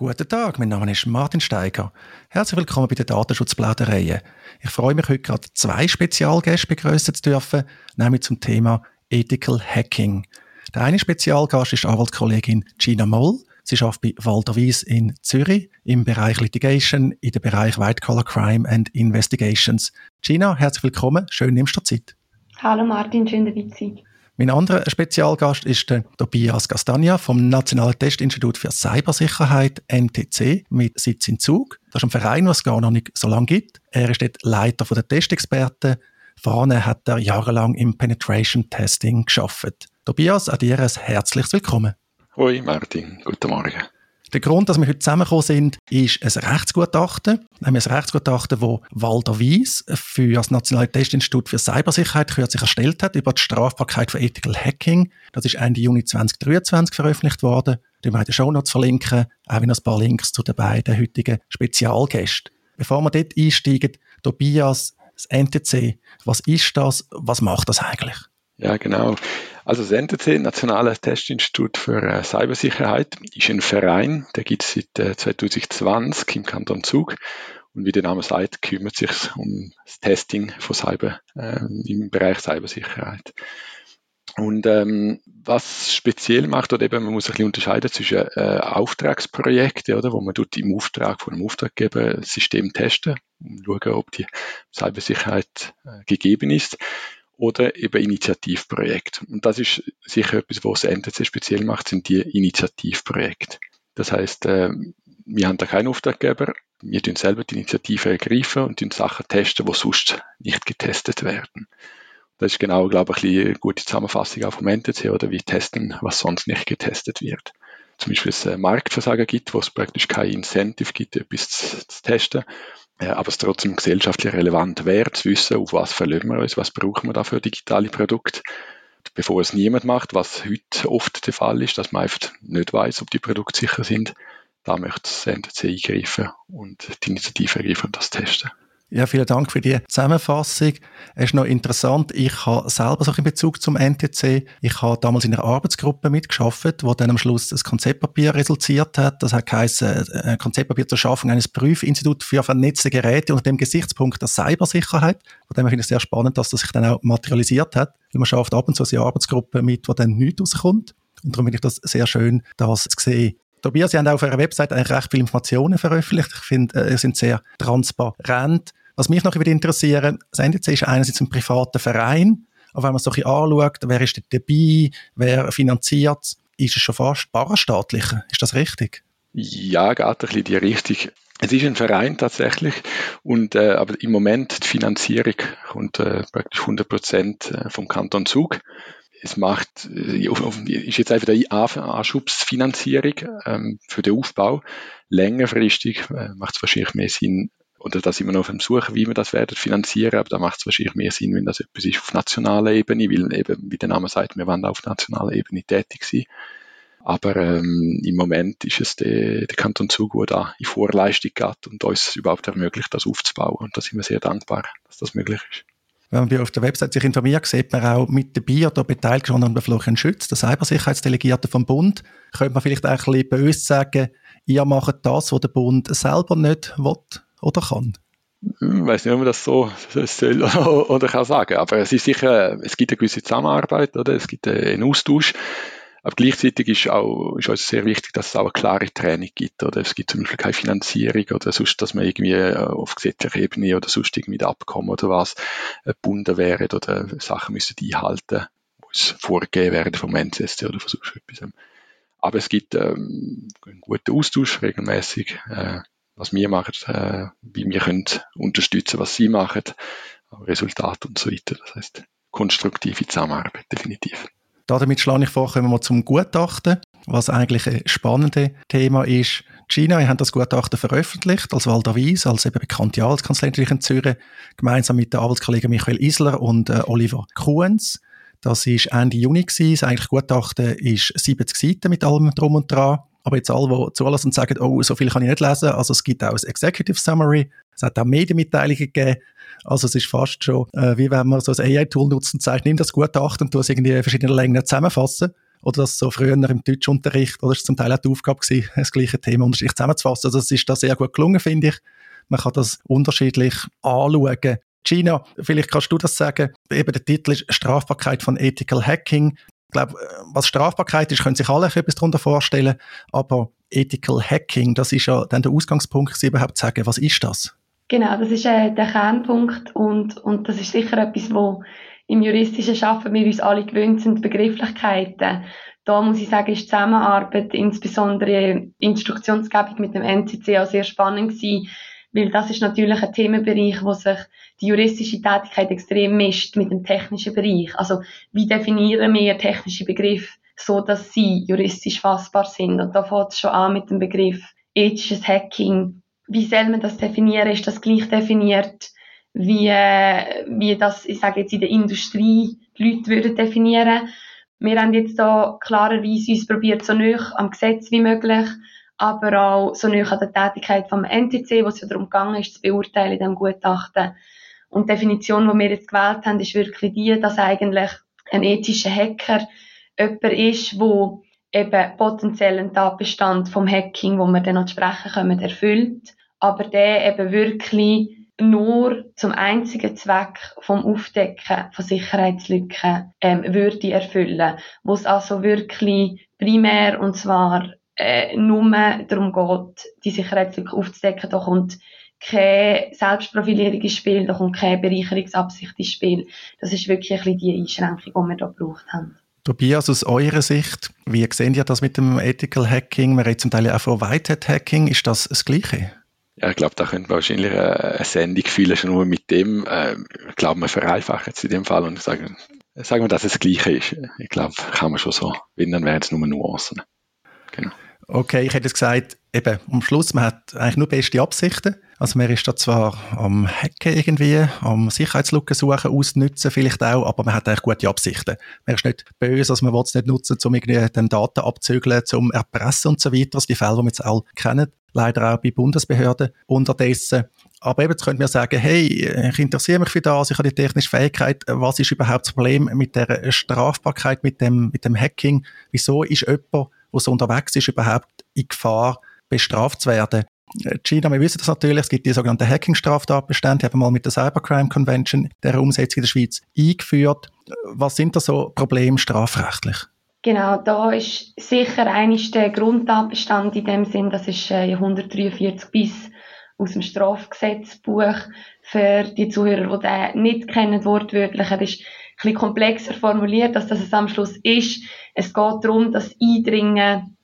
Guten Tag, mein Name ist Martin Steiger. Herzlich willkommen bei der Datenschutzplauderei. Ich freue mich heute gerade zwei Spezialgäste begrüßen zu dürfen, nämlich zum Thema Ethical Hacking. Der eine Spezialgast ist Anwaltskollegin Gina Moll. Sie arbeitet bei Walter Wies in Zürich im Bereich Litigation, in dem Bereich White Collar Crime and Investigations. Gina, herzlich willkommen. Schön, nimmst du Zeit. Hallo Martin, schön dabei zu sein. Mein anderer Spezialgast ist der Tobias Castagna vom Nationalen Testinstitut für Cybersicherheit, NTC, mit Sitz in Zug. Das ist ein Verein, was es gar noch nicht so lange gibt. Er ist dort Leiter der Testexperten. Vorne hat er jahrelang im Penetration Testing geschafft. Tobias, an dir ein herzliches Willkommen. Hoi Martin, guten Morgen. Der Grund, dass wir heute zusammengekommen sind, ist ein Rechtsgutachten. Nämlich ein Rechtsgutachten, das Walter Wies für das Nationale Testinstitut für Cybersicherheit kürzlich erstellt hat über die Strafbarkeit von Ethical Hacking. Das ist Ende Juni 2023 veröffentlicht worden. Die wir in den Shownotes verlinken, auch ein paar Links zu den beiden heutigen Spezialgästen. Bevor wir dort einsteigen, Tobias, das NTC, was ist das? Was macht das eigentlich? Ja, genau. Also das NTC, Nationales Testinstitut für äh, Cybersicherheit, ist ein Verein, der gibt es seit äh, 2020 im Kanton Zug und wie der Name sagt, kümmert sich um das Testing von Cyber äh, im Bereich Cybersicherheit. Und ähm, was speziell macht, oder eben, man muss ein bisschen unterscheiden zwischen äh, Auftragsprojekten, oder, wo man tut im Auftrag von einem Auftraggeber System testen und schauen, ob die Cybersicherheit äh, gegeben ist oder eben Initiativprojekte. Und das ist sicher etwas, was NTC speziell macht, sind die Initiativprojekte. Das heißt, äh, wir haben da keinen Auftraggeber, wir tun selber die Initiative ergreifen und tun Sachen testen, die sonst nicht getestet werden. Das ist genau, glaube ich, eine gute Zusammenfassung auch vom NTC oder wie testen, was sonst nicht getestet wird. Zum Beispiel es Marktversagen gibt, wo es praktisch kein Incentive gibt, etwas zu testen aber es trotzdem gesellschaftlich relevant wäre, zu wissen, auf was verlassen wir uns, was brauchen wir da für digitale Produkte, bevor es niemand macht, was heute oft der Fall ist, dass man einfach nicht weiß, ob die Produkte sicher sind. Da möchte das NTC eingreifen und die Initiative ergreifen und das testen. Ja, vielen Dank für die Zusammenfassung. Es ist noch interessant, ich habe selber so in Bezug zum NTC, ich habe damals in einer Arbeitsgruppe mitgeschafft, wo dann am Schluss das Konzeptpapier resultiert hat. Das hat geheißen, ein Konzeptpapier zur Schaffung eines Prüfinstituts für vernetzte Geräte unter dem Gesichtspunkt der Cybersicherheit. Von dem finde ich sehr spannend, dass das sich dann auch materialisiert hat. Man schafft ab und zu eine Arbeitsgruppe mit, wo dann nichts rauskommt. Und darum finde ich das sehr schön, das zu sehen. Tobias, Sie haben auf Ihrer Website eigentlich recht viele Informationen veröffentlicht. Ich finde, äh, Sie sind sehr transparent. Was mich noch interessiert, das NDC ist einerseits ein privater Verein, aber wenn man es so ein bisschen anschaut, wer ist dabei, wer finanziert, ist es schon fast parastaatlicher. Ist das richtig? Ja, geht ein bisschen die Richtung. Es ist ein Verein tatsächlich, und, äh, aber im Moment die Finanzierung kommt äh, praktisch 100 Prozent äh, vom Kanton Zug es macht, äh, ist jetzt einfach eine Anschubsfinanzierung ähm, für den Aufbau. Längerfristig äh, macht es wahrscheinlich mehr Sinn, oder da sind wir noch auf dem Suchen, wie wir das werden finanzieren, aber da macht es wahrscheinlich mehr Sinn, wenn das etwas ist auf nationaler Ebene, weil eben, wie der Name sagt, wir wollen auf nationaler Ebene tätig sein. Aber ähm, im Moment ist es der, der Kanton Zug, der da in Vorleistung geht und uns überhaupt ermöglicht, das aufzubauen. Und da sind wir sehr dankbar, dass das möglich ist. Wenn man auf der Website sich informiert, sieht man auch mit dabei oder beteiligt schon an der Florian Schütz, der Cybersicherheitsdelegierte vom Bund. Könnte man vielleicht auch ein bisschen böse sagen, ihr macht das, was der Bund selber nicht will oder kann? Ich weiß nicht, ob man das so soll oder kann sagen, aber es ist sicher, es gibt eine gewisse Zusammenarbeit, oder? Es gibt einen Austausch. Aber gleichzeitig ist, auch, ist uns sehr wichtig, dass es auch eine klare Training gibt. Oder es gibt zum Beispiel keine Finanzierung oder sonst, dass man irgendwie äh, auf gesetzlicher Ebene oder sonst irgendwie Abkommen oder was äh, gebunden wäre oder Sachen müssen einhalten, muss vorgegeben werden vom NCSC oder von sonst etwas. Aber es gibt ähm, einen guten Austausch regelmäßig, äh, was wir machen, äh, wie wir können unterstützen, was sie machen, Resultate und so weiter. Das heißt, konstruktive Zusammenarbeit, definitiv. Damit schlage ich vor, kommen wir zum Gutachten, was eigentlich ein spannendes Thema ist. China haben das Gutachten veröffentlicht, als Walter Wies, als eben bekannte Anwaltskanzlei in Zürich, gemeinsam mit den Anwaltskollegen Michael Isler und äh, Oliver Kuhns. Das war Ende Juni gewesen. Das eigentliche Gutachten ist 70 Seiten mit allem drum und dran. Aber jetzt alle, die zulassen und sagen, oh, so viel kann ich nicht lesen. Also es gibt auch ein Executive Summary. Es hat auch Medienmitteilungen gegeben. Also es ist fast schon, äh, wie wenn man so ein AI-Tool nutzt und sagt, nimm das Gutachten und tu es irgendwie in verschiedenen Längen zusammenfassen. oder das so früher im Deutschunterricht, oder ist zum Teil auch die Aufgabe gewesen, das gleiche Thema unterschiedlich zusammenzufassen. Also das ist da sehr gut gelungen, finde ich. Man kann das unterschiedlich anschauen. Gina, vielleicht kannst du das sagen. Eben der Titel ist Strafbarkeit von Ethical Hacking. Ich glaube, was Strafbarkeit ist, können sich alle etwas darunter vorstellen. Aber Ethical Hacking, das ist ja dann der Ausgangspunkt, überhaupt zu sagen, was ist das? Genau, das ist äh, der Kernpunkt und, und das ist sicher etwas, wo im juristischen Schaffen wir uns alle gewöhnt sind, Begrifflichkeiten. Da muss ich sagen, ist die Zusammenarbeit, insbesondere Instruktionsgebung mit dem NCC auch sehr spannend gewesen, weil das ist natürlich ein Themenbereich, wo sich die juristische Tätigkeit extrem mischt mit dem technischen Bereich. Also wie definieren wir technische Begriffe so, dass sie juristisch fassbar sind? Und da fängt es schon an mit dem Begriff ethisches Hacking. Wie soll man das definieren? Ist das gleich definiert, wie, wie das, ich sage jetzt in der Industrie, die Leute würden definieren? Wir haben jetzt da klarerweise uns probiert, so nah am Gesetz wie möglich aber auch so nah an der Tätigkeit vom NTC, wo es ja darum gegangen ist, zu beurteilen in diesem Gutachten. Und die Definition, die wir jetzt gewählt haben, ist wirklich die, dass eigentlich ein ethischer Hacker jemand ist, wo eben potenziellen Tatbestand vom Hacking, wo wir dann noch sprechen können, erfüllt, aber der eben wirklich nur zum einzigen Zweck vom Aufdecken von Sicherheitslücken ähm, würde erfüllen, wo es also wirklich primär und zwar äh, nur darum geht, die Sicherheitslücke aufzudecken. Da kommt keine Selbstprofilierung ins Spiel, da kommt keine Bereicherungsabsicht ins Spiel. Das ist wirklich ein bisschen die Einschränkung, die wir da gebraucht haben. Tobias, aus eurer Sicht, wie sehen ihr das mit dem Ethical Hacking? Man redet zum Teil auch von Whitehead Hacking. Ist das das Gleiche? Ja, ich glaube, da könnte man wahrscheinlich eine Sendung füllen, schon nur mit dem. Äh, ich glaube, man vereinfacht jetzt in dem Fall und sagen, sagen wir, dass es das Gleiche ist. Ich glaube, kann man schon so, wenn, dann wären es nur Nuancen. Genau. Okay, ich hätte jetzt gesagt, eben, am Schluss, man hat eigentlich nur beste Absichten. Also man ist da zwar am Hacken irgendwie, am Sicherheitslücken suchen, ausnutzen vielleicht auch, aber man hat eigentlich gute Absichten. Man ist nicht böse, also man will es nicht nutzen, um irgendwie den Daten abzügeln, zum Erpressen und so weiter. Das sind die Fälle, die wir jetzt alle kennen, leider auch bei Bundesbehörden unterdessen. Aber eben, jetzt könnte man sagen, hey, ich interessiere mich für das, ich habe die technische Fähigkeit, was ist überhaupt das Problem mit der Strafbarkeit, mit dem, mit dem Hacking? Wieso ist jemand der so unterwegs ist, überhaupt in Gefahr, bestraft zu werden. Äh, China, wir wissen das natürlich, es gibt die sogenannten Hacking-Straftatbestände, die haben wir mal mit der Cybercrime Convention, der Umsetzung in der Schweiz, eingeführt. Was sind da so Probleme strafrechtlich? Genau, da ist sicher eines der Grundtatbestand in dem Sinn, das ist äh, 143 bis aus dem Strafgesetzbuch für die Zuhörer, die den nicht kennen, wortwörtlich. Er ist bisschen komplexer formuliert, als das es am Schluss ist. Es geht darum, dass Eindringen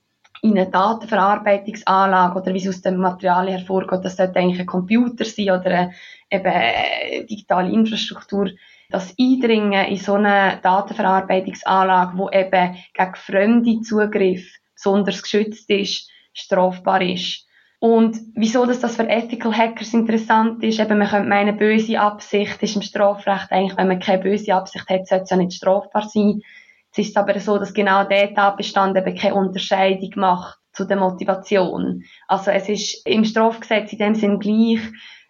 in eine Datenverarbeitungsanlage oder wie es aus dem Material hervorgeht, das sollte eigentlich ein Computer sein oder eben digitale Infrastruktur, das Eindringen in so eine Datenverarbeitungsanlage, wo eben gegen fremde Zugriff besonders geschützt ist, strafbar ist. Und wieso dass das für Ethical Hackers interessant ist, eben man könnte meinen, böse Absicht ist im Strafrecht eigentlich, wenn man keine böse Absicht hat, sollte es ja nicht strafbar sein. Es ist aber so, dass genau der Tatbestand eben keine Unterscheidung macht zu der Motivation. Also es ist im Strafgesetz in dem Sinn gleich,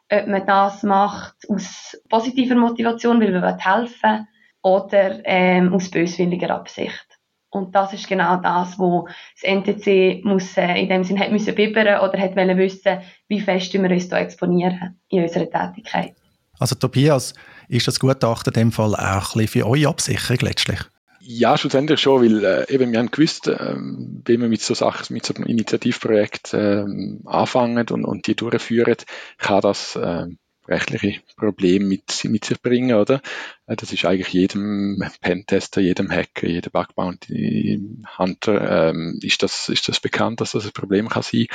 ob man das macht aus positiver Motivation, weil man helfen will, oder ähm, aus böswilliger Absicht. Und das ist genau das, wo das NTC muss, äh, in dem Sinne hat müssen bibbern oder hat wollen wissen, wie fest wir uns da exponieren in unserer Tätigkeit. Also Tobias, ist das Gutachten in dem Fall auch ein bisschen für eure Absicherung letztlich? Ja, schlussendlich schon, weil äh, eben wir haben gewusst, ähm, wenn wir mit so Sachen, mit so einem Initiativprojekt ähm, anfangen und, und die durchführen, kann das ähm, rechtliche Probleme mit, mit sich bringen, oder? Äh, das ist eigentlich jedem Pentester, jedem Hacker, jedem Bugbounty Hunter ähm, ist das ist das bekannt, dass das ein Problem kann sein.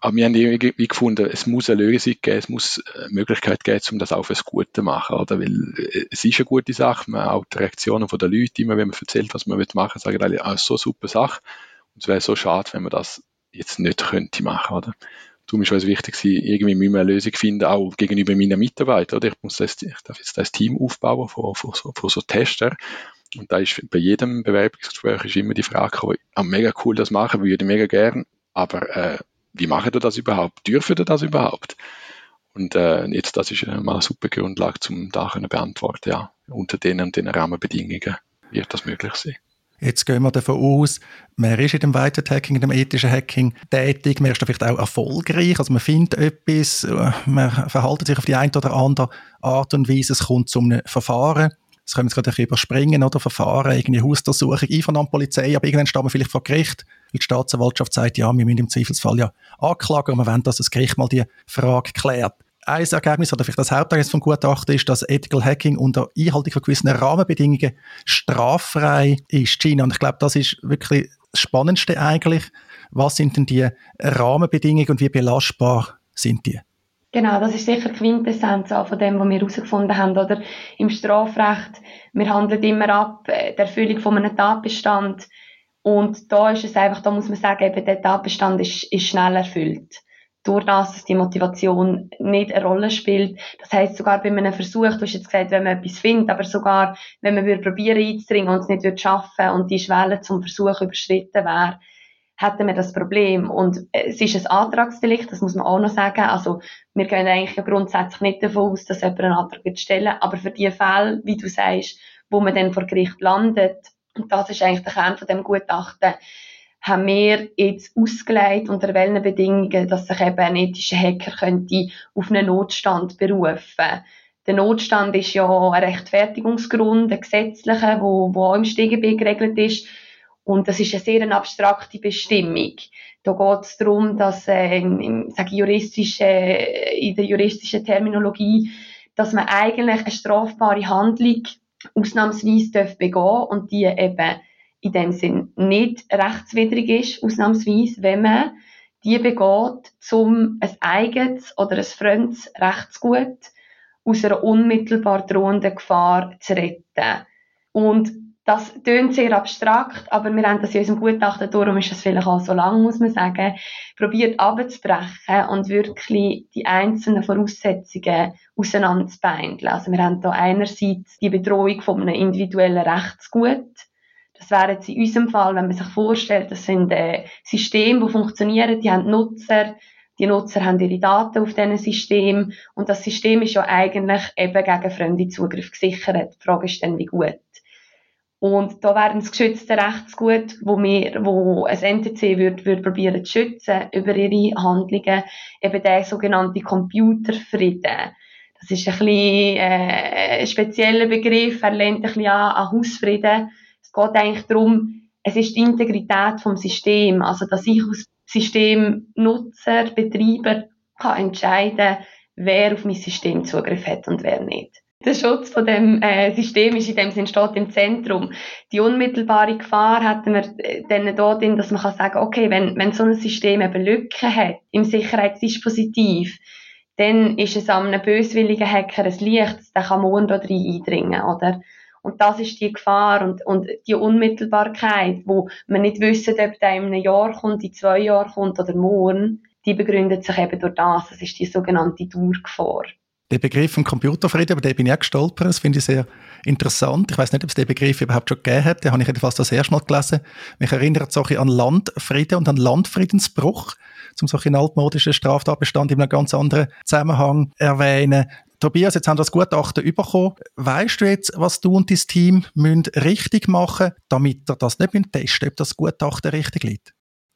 Aber wir haben irgendwie gefunden, es muss eine Lösung geben, es muss eine Möglichkeit geben, um das auch fürs Gute zu machen, oder? Weil äh, es ist eine gute Sache, man auch die Reaktionen von den Leuten, immer wenn man erzählt, was man machen will, sagen alle, ah, so eine super Sache. Und es wäre so schade, wenn man das jetzt nicht könnte machen, oder? Darum ist es wichtig, irgendwie müssen wir eine Lösung finden, auch gegenüber meinen Mitarbeitern. Oder? Ich muss das, ich darf jetzt das Team aufbauen von, von, so, von so Tester. Und da ist bei jedem Bewerbungsgespräch ist immer die Frage, oh, mega cool das machen, würde mega gern, aber äh, wie machen ihr das überhaupt? Dürfen ihr das überhaupt? Und äh, jetzt, das ist mal eine super Grundlage, um da zu beantworten, ja, unter denen und den Rahmenbedingungen wird das möglich sein. Jetzt gehen wir davon aus, man ist in dem White Hacking, in dem ethischen Hacking tätig, man ist vielleicht auch erfolgreich, also man findet etwas, äh, man verhält sich auf die eine oder andere Art und Weise, es kommt zu einem Verfahren. Das können wir jetzt gerade überspringen, oder? Verfahren, irgendwie Hausdurchsuchung, Einvernahme Polizei, aber irgendwann steht man vielleicht vor Gericht, weil die Staatsanwaltschaft sagt, ja, wir müssen im Zweifelsfall ja anklagen und wir wollen, dass das Gericht mal die Frage klärt ein Ergebnis oder vielleicht das Hauptergebnis vom Gutachten ist, dass Ethical Hacking unter Einhaltung von gewissen Rahmenbedingungen straffrei ist. China. Und ich glaube, das ist wirklich das Spannendste eigentlich. Was sind denn die Rahmenbedingungen und wie belastbar sind die? Genau, das ist sicher die Quintessenz von dem, was wir herausgefunden haben. Oder im Strafrecht, wir handeln immer ab äh, der Erfüllung von einem Tatbestand. Und da ist es einfach, da muss man sagen, eben, der Tatbestand ist, ist schnell erfüllt durch das, dass die Motivation nicht eine Rolle spielt. Das heißt sogar bei einem Versuch, du hast jetzt gesagt, wenn man etwas findet, aber sogar, wenn man würde probieren einzudringen und es nicht würde schaffen und die Schwelle zum Versuch überschritten wäre, hätten wir das Problem. Und es ist ein Antragsdelikt, das muss man auch noch sagen. Also, wir gehen eigentlich grundsätzlich nicht davon aus, dass jemand einen Antrag stellen. Aber für die Fälle, wie du sagst, wo man dann vor Gericht landet, und das ist eigentlich der Kern von dem Gutachten, haben wir jetzt ausgelegt, unter welchen Bedingungen, dass sich eben ein ethischer Hacker könnte auf einen Notstand berufen der Notstand ist ja ein Rechtfertigungsgrund, ein gesetzlicher, wo, wo auch im StGB geregelt ist. Und das ist eine sehr abstrakte Bestimmung. Da geht es darum, dass äh, im, sage ich, juristische, in der juristischen Terminologie, dass man eigentlich eine strafbare Handlung ausnahmsweise darf begehen und die eben in dem Sinn nicht rechtswidrig ist, ausnahmsweise, wenn man die begeht, um ein eigenes oder ein fremdes Rechtsgut aus einer unmittelbar drohenden Gefahr zu retten. Und das tönt sehr abstrakt, aber wir haben das in unserem Gutachten, darum ist es vielleicht auch so lang, muss man sagen, probiert abzubrechen und wirklich die einzelnen Voraussetzungen auseinanderzubeindeln. Also wir haben da einerseits die Bedrohung von einem individuellen Rechtsgut, das wäre jetzt in unserem Fall, wenn man sich vorstellt, das sind äh, Systeme, die funktionieren, die haben Nutzer, die Nutzer haben ihre Daten auf diesen System und das System ist ja eigentlich eben gegen fremde Zugriff gesichert. Die Frage ist dann, wie gut. Und da wäre das geschützte Rechtsgut, wo wir, wo ein NTC würde, würde probieren zu schützen über ihre Handlungen, eben der sogenannte Computerfrieden. Das ist ein bisschen, äh, ein spezieller Begriff, er lehnt ein bisschen an, an Hausfrieden geht eigentlich darum, es ist die Integrität vom System, also dass ich als Systemnutzer, Betreiber kann entscheiden, wer auf mein System Zugriff hat und wer nicht. Der Schutz von dem äh, System ist in dem Sinne steht im Zentrum. Die unmittelbare Gefahr hatten wir äh, dann dort, dass man kann sagen, okay, wenn, wenn so ein System eben Lücken hat im Sicherheitsdispositiv, dann ist es einem böswilligen Hacker ein Licht, der kann morgen da rein eindringen, oder? Und das ist die Gefahr und, und die Unmittelbarkeit, wo man nicht wissen, ob der in einem Jahr kommt, in zwei Jahren kommt oder morgen, die begründet sich eben durch das. Das ist die sogenannte Dauergefahr. Der Begriff von Computerfrieden, über den bin ich auch gestolpert. Das finde ich sehr interessant. Ich weiß nicht, ob es den Begriff überhaupt schon gegeben hat. Den habe ich jedenfalls das erste Mal gelesen. Mich erinnert es an Landfrieden und an Landfriedensbruch, zum solchen altmodischen Straftatbestand in einem ganz anderen Zusammenhang erwähnen. Tobias, jetzt haben wir das Gutachten bekommen. Weißt du jetzt, was du und dein Team müssen richtig machen damit ihr das nicht testen ob das Gutachten richtig liegt?